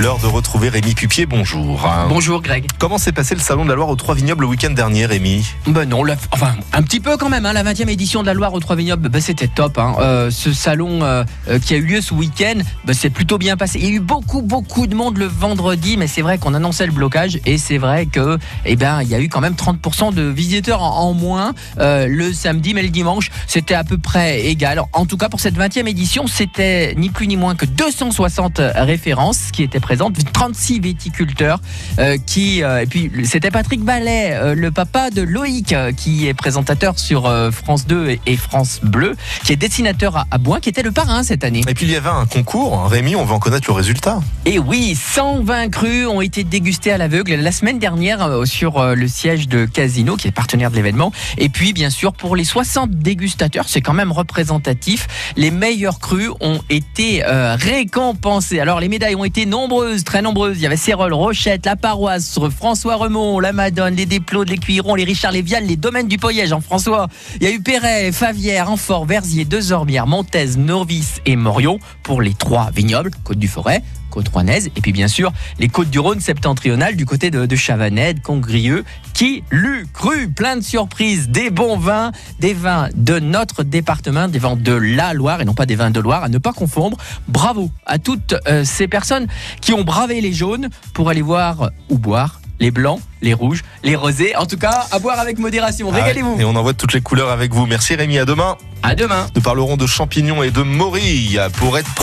L'heure de retrouver Rémi Pupier, bonjour. Bonjour Greg. Comment s'est passé le Salon de la Loire aux Trois Vignobles le week-end dernier, Rémi? Ben non, la- enfin un petit peu quand même. hein, la 20e édition de la Loire aux Trois Vignobles, ben, c'était top. hein. Euh, ce salon euh, euh, qui a eu lieu ce week-end, ben, c'est plutôt bien passé. Il y a eu beaucoup beaucoup de monde le vendredi, mais c'est vrai qu'on annonçait le blocage et c'est vrai que eh ben il y a eu quand même 30% de visiteurs en, en moins euh, le samedi, mais le dimanche c'était à peu près égal. En tout cas pour cette 20e édition, c'était ni plus ni moins que 260 références qui étaient présentes, 36 viticulteurs euh, qui euh, et puis c'était Patrick Ballet, euh, le papa de Loïc, qui est présentateur sur France 2 et, France Bleu, qui est dessinateur à, à Boin, qui était le parrain cette année. Et puis il y avait un concours. Rémi, on va en connaître le résultat. Et oui, 120 crus ont été dégustés à l'aveugle la semaine dernière sur le siège de Casino, qui est partenaire de l'événement. Et puis, bien sûr, pour les 60 dégustateurs, c'est quand même représentatif. Les meilleurs crus ont été euh, récompensés. Alors, les médailles ont été nombreuses, très nombreuses. Il y avait Cérol, Rochette, La Paroisse, François Remond, La Madone, les Desplots, les Cuirons, les Richard Lévial, les domaines du Poyet, Jean-François. Il y a eu Perret, Favière, Anfort, Verzier, Deux-Orbières, Montez, Norvis et Morion pour les trois vignobles, Côte du Forêt, côte rouennaise, et puis bien sûr les côtes du Rhône septentrionales du côté de, de Congrieux, qui l'eût cru, plein de surprises, des bons vins, des vins de notre département, des vins de la Loire et non pas des vins de Loire, à ne pas confondre. Bravo à toutes euh, ces personnes qui ont bravé les jaunes pour aller voir ou boire les blancs, les rouges, les rosés. En tout cas, à boire avec modération. Régalez-vous. Ah Et on envoie toutes les couleurs avec vous. Merci Rémi, à demain. À demain. Nous parlerons de champignons et de morilles pour être